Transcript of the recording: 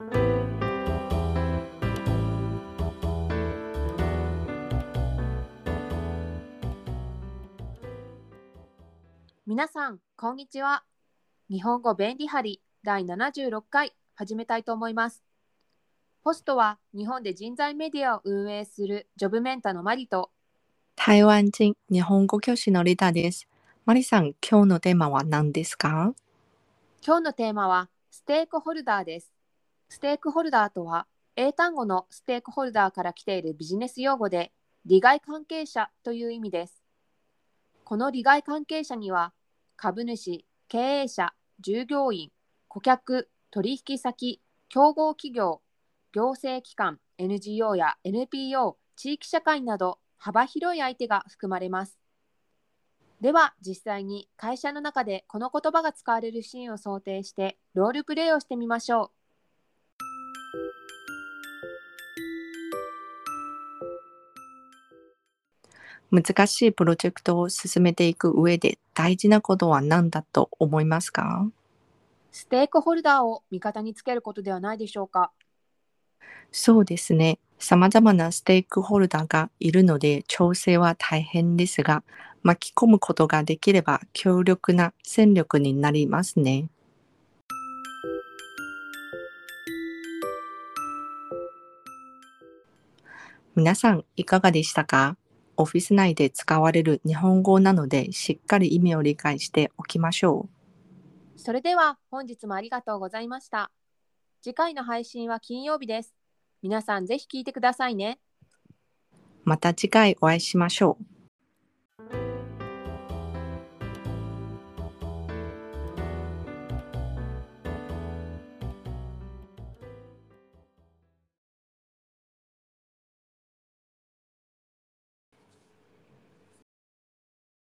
皆さん、こんにちは。日本語便利貼り第76回始めたいと思います。ホストは日本で人材メディアを運営するジョブメンタのマリと台湾人日本語教師のリタです。マリさん、今日のテーマは何ですか？今日のテーマはステークホルダーです。ステークホルダーとは英単語のステークホルダーから来ているビジネス用語で利害関係者という意味です。この利害関係者には株主、経営者、従業員、顧客、取引先、競合企業、行政機関、NGO や NPO、地域社会など幅広い相手が含まれます。では実際に会社の中でこの言葉が使われるシーンを想定してロールプレイをしてみましょう難しいプロジェクトを進めていく上で大事なことは何だと思いますか？う。ステークホルダーを味方につけることではないでしょうか？そうですね。様々なステークホルダーがいるので調整は大変ですが、巻き込むことができれば強力な戦力になりますね。皆さんいかがでしたか？オフィス内で使われる日本語なのでしっかり意味を理解しておきましょう。それでは本日もありがとうございました。次回の配信は金曜日です。皆さんぜひ聞いてくださいね。また次回お会いしましょう。